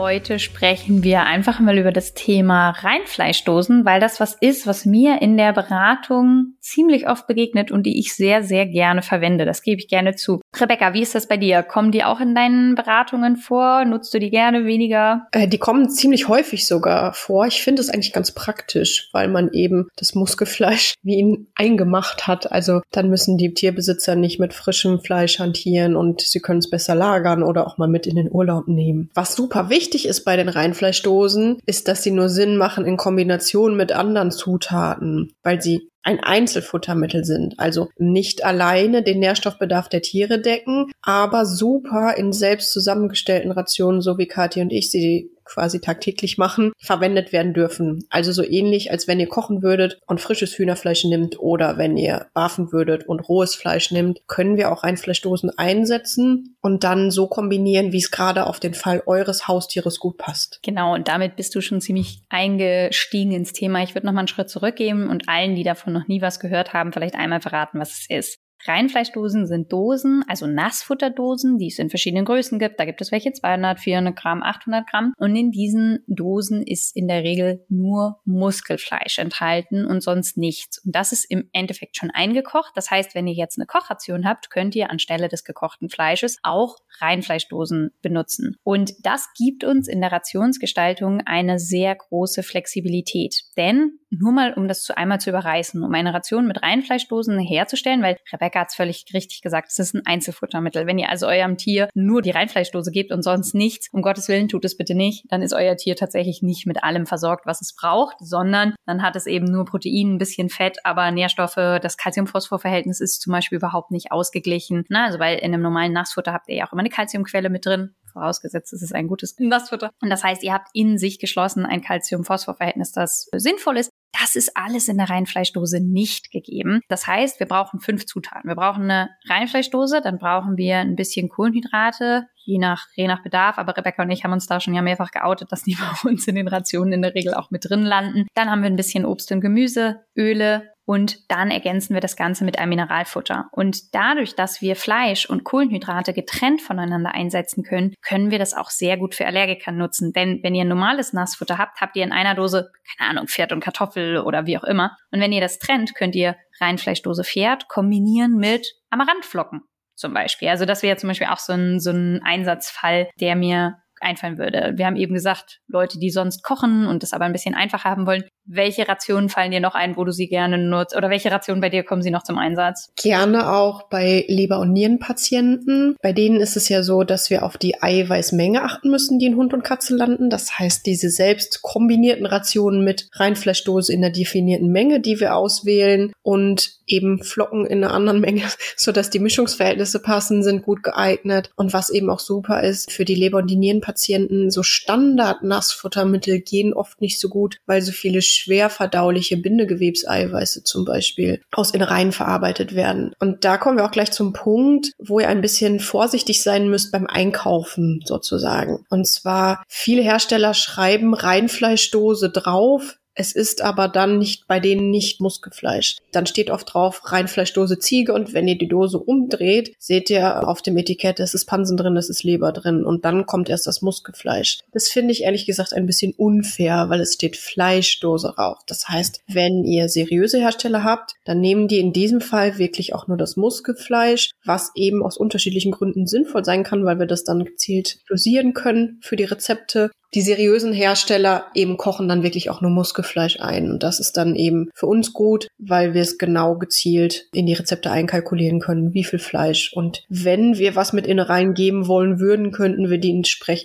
Heute sprechen wir einfach mal über das Thema Reinfleischdosen, weil das was ist, was mir in der Beratung ziemlich oft begegnet und die ich sehr, sehr gerne verwende. Das gebe ich gerne zu. Rebecca, wie ist das bei dir? Kommen die auch in deinen Beratungen vor? Nutzt du die gerne weniger? Äh, die kommen ziemlich häufig sogar vor. Ich finde es eigentlich ganz praktisch, weil man eben das Muskelfleisch wie ihn eingemacht hat. Also dann müssen die Tierbesitzer nicht mit frischem Fleisch hantieren und sie können es besser lagern oder auch mal mit in den Urlaub nehmen. Was super wichtig ist bei den Reinfleischdosen, ist, dass sie nur Sinn machen in Kombination mit anderen Zutaten, weil sie ein Einzelfuttermittel sind, also nicht alleine den Nährstoffbedarf der Tiere decken, aber super in selbst zusammengestellten Rationen, so wie Kathi und ich sie quasi tagtäglich machen, verwendet werden dürfen. Also so ähnlich, als wenn ihr kochen würdet und frisches Hühnerfleisch nimmt oder wenn ihr barfen würdet und rohes Fleisch nimmt, können wir auch Reinfleischdosen einsetzen und dann so kombinieren, wie es gerade auf den Fall eures Haustieres gut passt. Genau, und damit bist du schon ziemlich eingestiegen ins Thema. Ich würde noch mal einen Schritt zurückgeben und allen, die davon noch nie was gehört haben, vielleicht einmal verraten, was es ist. Reinfleischdosen sind Dosen, also Nassfutterdosen, die es in verschiedenen Größen gibt. Da gibt es welche 200, 400 Gramm, 800 Gramm. Und in diesen Dosen ist in der Regel nur Muskelfleisch enthalten und sonst nichts. Und das ist im Endeffekt schon eingekocht. Das heißt, wenn ihr jetzt eine Kochration habt, könnt ihr anstelle des gekochten Fleisches auch Reinfleischdosen benutzen. Und das gibt uns in der Rationsgestaltung eine sehr große Flexibilität. Denn nur mal, um das zu einmal zu überreißen, um eine Ration mit Reinfleischdosen herzustellen, weil Rebecca hat es völlig richtig gesagt, es ist ein Einzelfuttermittel. Wenn ihr also eurem Tier nur die Reinfleischdose gebt und sonst nichts, um Gottes Willen tut es bitte nicht, dann ist euer Tier tatsächlich nicht mit allem versorgt, was es braucht, sondern dann hat es eben nur Protein, ein bisschen Fett, aber Nährstoffe, das Calcium-Phosphor-Verhältnis ist zum Beispiel überhaupt nicht ausgeglichen. Na, also weil in einem normalen Nassfutter habt ihr ja auch immer eine Calciumquelle mit drin, vorausgesetzt es ist ein gutes Nassfutter. Und das heißt, ihr habt in sich geschlossen ein Calcium-Phosphor-Verhältnis, das sinnvoll ist. Das ist alles in der Reinfleischdose nicht gegeben. Das heißt, wir brauchen fünf Zutaten. Wir brauchen eine Reinfleischdose, dann brauchen wir ein bisschen Kohlenhydrate, je nach, je nach Bedarf. Aber Rebecca und ich haben uns da schon ja mehrfach geoutet, dass die bei uns in den Rationen in der Regel auch mit drin landen. Dann haben wir ein bisschen Obst und Gemüse, Öle, und dann ergänzen wir das Ganze mit einem Mineralfutter. Und dadurch, dass wir Fleisch und Kohlenhydrate getrennt voneinander einsetzen können, können wir das auch sehr gut für Allergiker nutzen. Denn wenn ihr normales Nassfutter habt, habt ihr in einer Dose, keine Ahnung, Pferd und Kartoffel oder wie auch immer. Und wenn ihr das trennt, könnt ihr Reinfleischdose Pferd kombinieren mit Amaranthflocken zum Beispiel. Also das wäre zum Beispiel auch so ein, so ein Einsatzfall, der mir einfallen würde. Wir haben eben gesagt, Leute, die sonst kochen und das aber ein bisschen einfacher haben wollen, welche Rationen fallen dir noch ein, wo du sie gerne nutzt? Oder welche Rationen bei dir kommen sie noch zum Einsatz? Gerne auch bei Leber- und Nierenpatienten. Bei denen ist es ja so, dass wir auf die Eiweißmenge achten müssen, die in Hund und Katze landen. Das heißt, diese selbst kombinierten Rationen mit Reinfleischdose in der definierten Menge, die wir auswählen und eben Flocken in einer anderen Menge, so dass die Mischungsverhältnisse passen, sind gut geeignet. Und was eben auch super ist für die Leber- und die Nierenpatienten, so Standard-Nassfuttermittel gehen oft nicht so gut, weil so viele schwer verdauliche Bindegewebseiweiße zum Beispiel aus Innereien verarbeitet werden. Und da kommen wir auch gleich zum Punkt, wo ihr ein bisschen vorsichtig sein müsst beim Einkaufen sozusagen. Und zwar viele Hersteller schreiben Reinfleischdose drauf, es ist aber dann nicht bei denen nicht Muskelfleisch. Dann steht oft drauf Reinfleischdose Ziege und wenn ihr die Dose umdreht, seht ihr auf dem Etikett, es ist Pansen drin, es ist Leber drin und dann kommt erst das Muskelfleisch. Das finde ich ehrlich gesagt ein bisschen unfair, weil es steht Fleischdose drauf. Das heißt, wenn ihr seriöse Hersteller habt, dann nehmen die in diesem Fall wirklich auch nur das Muskelfleisch, was eben aus unterschiedlichen Gründen sinnvoll sein kann, weil wir das dann gezielt dosieren können für die Rezepte die seriösen Hersteller eben kochen dann wirklich auch nur Muskelfleisch ein. Und das ist dann eben für uns gut, weil wir es genau gezielt in die Rezepte einkalkulieren können, wie viel Fleisch. Und wenn wir was mit Innereien geben wollen würden, könnten wir die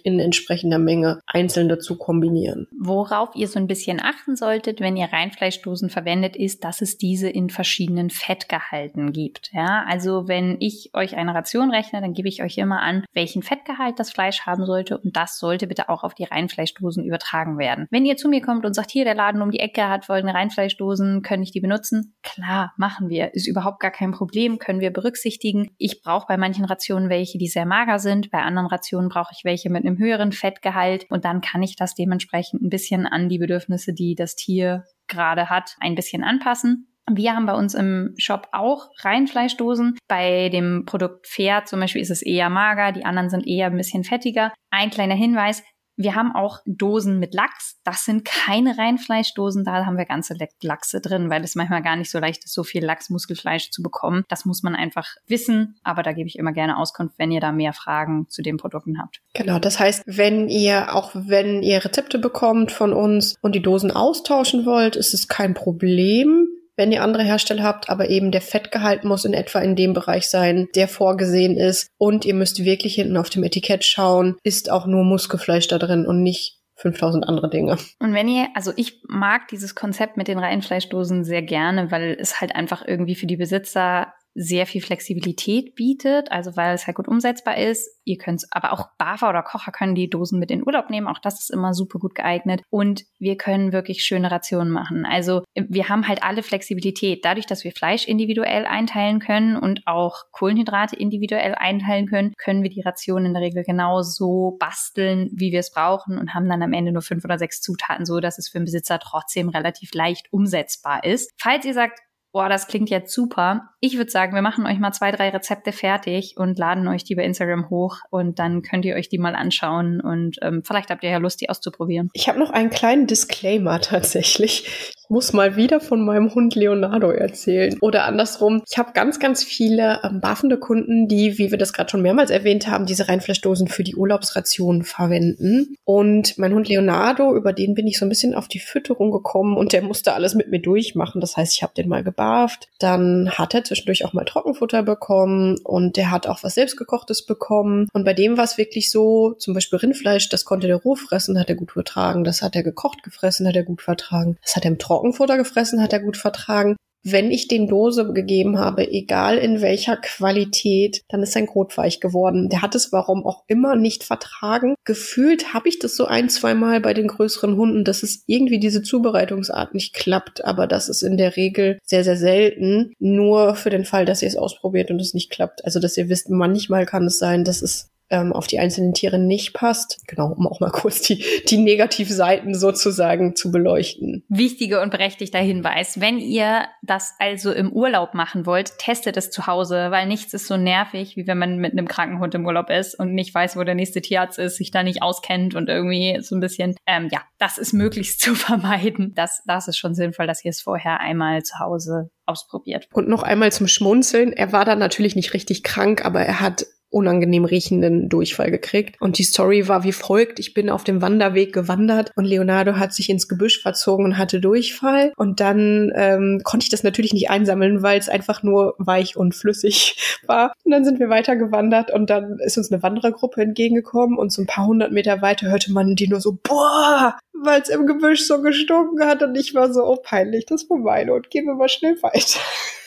in entsprechender Menge einzeln dazu kombinieren. Worauf ihr so ein bisschen achten solltet, wenn ihr Reinfleischdosen verwendet, ist, dass es diese in verschiedenen Fettgehalten gibt. Ja, also wenn ich euch eine Ration rechne, dann gebe ich euch immer an, welchen Fettgehalt das Fleisch haben sollte. Und das sollte bitte auch auf die Reinfleischdosen übertragen werden. Wenn ihr zu mir kommt und sagt, hier der Laden um die Ecke hat folgende Reinfleischdosen, kann ich die benutzen? Klar, machen wir. Ist überhaupt gar kein Problem, können wir berücksichtigen. Ich brauche bei manchen Rationen welche, die sehr mager sind. Bei anderen Rationen brauche ich welche mit einem höheren Fettgehalt und dann kann ich das dementsprechend ein bisschen an die Bedürfnisse, die das Tier gerade hat, ein bisschen anpassen. Wir haben bei uns im Shop auch Reinfleischdosen. Bei dem Produkt Pferd zum Beispiel ist es eher mager, die anderen sind eher ein bisschen fettiger. Ein kleiner Hinweis, wir haben auch Dosen mit Lachs. Das sind keine Reinfleischdosen, da haben wir ganze Lachse drin, weil es manchmal gar nicht so leicht ist, so viel Lachsmuskelfleisch zu bekommen. Das muss man einfach wissen, aber da gebe ich immer gerne Auskunft, wenn ihr da mehr Fragen zu den Produkten habt. Genau, das heißt, wenn ihr, auch wenn ihr Rezepte bekommt von uns und die Dosen austauschen wollt, ist es kein Problem wenn ihr andere Hersteller habt, aber eben der Fettgehalt muss in etwa in dem Bereich sein, der vorgesehen ist. Und ihr müsst wirklich hinten auf dem Etikett schauen, ist auch nur Muskelfleisch da drin und nicht 5000 andere Dinge. Und wenn ihr, also ich mag dieses Konzept mit den Reihenfleischdosen sehr gerne, weil es halt einfach irgendwie für die Besitzer sehr viel Flexibilität bietet, also weil es halt gut umsetzbar ist. Ihr könnt, aber auch Bafer oder Kocher können die Dosen mit in Urlaub nehmen. Auch das ist immer super gut geeignet. Und wir können wirklich schöne Rationen machen. Also wir haben halt alle Flexibilität. Dadurch, dass wir Fleisch individuell einteilen können und auch Kohlenhydrate individuell einteilen können, können wir die Rationen in der Regel genau so basteln, wie wir es brauchen und haben dann am Ende nur fünf oder sechs Zutaten, so dass es für den Besitzer trotzdem relativ leicht umsetzbar ist. Falls ihr sagt, boah, das klingt jetzt super. Ich würde sagen, wir machen euch mal zwei, drei Rezepte fertig und laden euch die bei Instagram hoch und dann könnt ihr euch die mal anschauen und ähm, vielleicht habt ihr ja Lust, die auszuprobieren. Ich habe noch einen kleinen Disclaimer tatsächlich. Ich muss mal wieder von meinem Hund Leonardo erzählen. Oder andersrum, ich habe ganz, ganz viele ähm, barfende Kunden, die, wie wir das gerade schon mehrmals erwähnt haben, diese Reinfleischdosen für die Urlaubsration verwenden. Und mein Hund Leonardo, über den bin ich so ein bisschen auf die Fütterung gekommen und der musste alles mit mir durchmachen. Das heißt, ich habe den mal gebarft. Dann hat er zwischendurch auch mal Trockenfutter bekommen und der hat auch was selbstgekochtes bekommen. Und bei dem war es wirklich so, zum Beispiel Rindfleisch, das konnte der roh fressen, hat er gut vertragen. Das hat er gekocht gefressen, hat er gut vertragen. Das hat er im Trocken Trockenfutter gefressen, hat er gut vertragen. Wenn ich den Dose gegeben habe, egal in welcher Qualität, dann ist sein Kot weich geworden. Der hat es warum auch immer nicht vertragen. Gefühlt habe ich das so ein, zwei Mal bei den größeren Hunden, dass es irgendwie diese Zubereitungsart nicht klappt. Aber das ist in der Regel sehr, sehr selten. Nur für den Fall, dass ihr es ausprobiert und es nicht klappt. Also, dass ihr wisst, manchmal kann es sein, dass es ähm, auf die einzelnen Tiere nicht passt. Genau, um auch mal kurz die, die Negativseiten sozusagen zu beleuchten. Wichtiger und berechtigter Hinweis. Wenn ihr das also im Urlaub machen wollt, testet es zu Hause, weil nichts ist so nervig, wie wenn man mit einem kranken Hund im Urlaub ist und nicht weiß, wo der nächste Tierarzt ist, sich da nicht auskennt und irgendwie so ein bisschen, ähm, ja, das ist möglichst zu vermeiden. Das, das ist schon sinnvoll, dass ihr es vorher einmal zu Hause ausprobiert. Und noch einmal zum Schmunzeln. Er war dann natürlich nicht richtig krank, aber er hat unangenehm riechenden Durchfall gekriegt. Und die Story war wie folgt. Ich bin auf dem Wanderweg gewandert und Leonardo hat sich ins Gebüsch verzogen und hatte Durchfall. Und dann ähm, konnte ich das natürlich nicht einsammeln, weil es einfach nur weich und flüssig war. Und dann sind wir weiter gewandert und dann ist uns eine Wanderergruppe entgegengekommen und so ein paar hundert Meter weiter hörte man die nur so, boah, weil es im Gebüsch so gestunken hat und ich war so, oh peinlich, das war meine und gehen wir mal schnell weiter.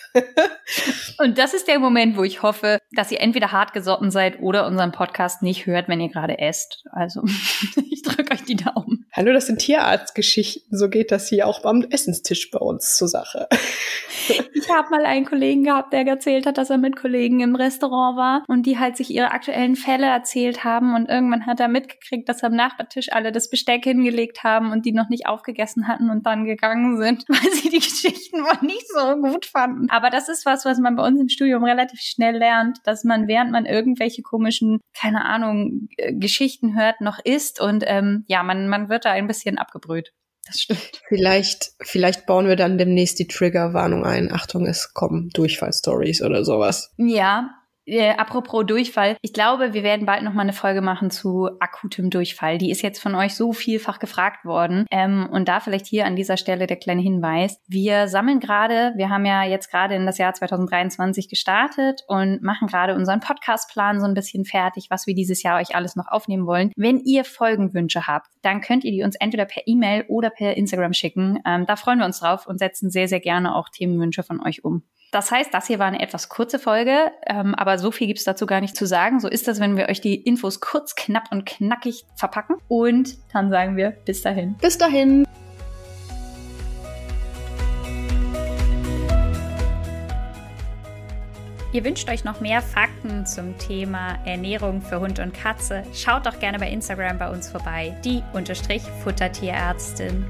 Und das ist der Moment, wo ich hoffe, dass ihr entweder hart gesotten seid oder unseren Podcast nicht hört, wenn ihr gerade esst. Also, ich drücke euch die Daumen. Hallo, das sind Tierarztgeschichten. So geht das hier auch beim Essenstisch bei uns zur Sache. Ich habe mal einen Kollegen gehabt, der erzählt hat, dass er mit Kollegen im Restaurant war und die halt sich ihre aktuellen Fälle erzählt haben und irgendwann hat er mitgekriegt, dass am Nachbartisch alle das Besteck hingelegt haben und die noch nicht aufgegessen hatten und dann gegangen sind, weil sie die Geschichten wohl nicht so gut fanden. Aber das ist was, was man bei uns im Studium relativ schnell lernt, dass man während man irgendwelche komischen, keine Ahnung, äh, Geschichten hört, noch isst und ähm, ja, man, man wird da ein bisschen abgebrüht. Das stimmt. Vielleicht, vielleicht bauen wir dann demnächst die Triggerwarnung ein. Achtung, es kommen Durchfallstories oder sowas. Ja, äh, apropos Durchfall, ich glaube, wir werden bald noch mal eine Folge machen zu akutem Durchfall. Die ist jetzt von euch so vielfach gefragt worden. Ähm, und da vielleicht hier an dieser Stelle der kleine Hinweis. Wir sammeln gerade, wir haben ja jetzt gerade in das Jahr 2023 gestartet und machen gerade unseren Podcastplan so ein bisschen fertig, was wir dieses Jahr euch alles noch aufnehmen wollen. Wenn ihr Folgenwünsche habt, dann könnt ihr die uns entweder per E-Mail oder per Instagram schicken. Ähm, da freuen wir uns drauf und setzen sehr, sehr gerne auch Themenwünsche von euch um Das heißt, das hier war eine etwas kurze Folge, ähm, aber so viel gibt es dazu gar nicht zu sagen. So ist das, wenn wir euch die Infos kurz, knapp und knackig verpacken. Und dann sagen wir bis dahin. Bis dahin. Ihr wünscht euch noch mehr Fakten zum Thema Ernährung für Hund und Katze? Schaut doch gerne bei Instagram bei uns vorbei, die Unterstrich Futtertierärztin.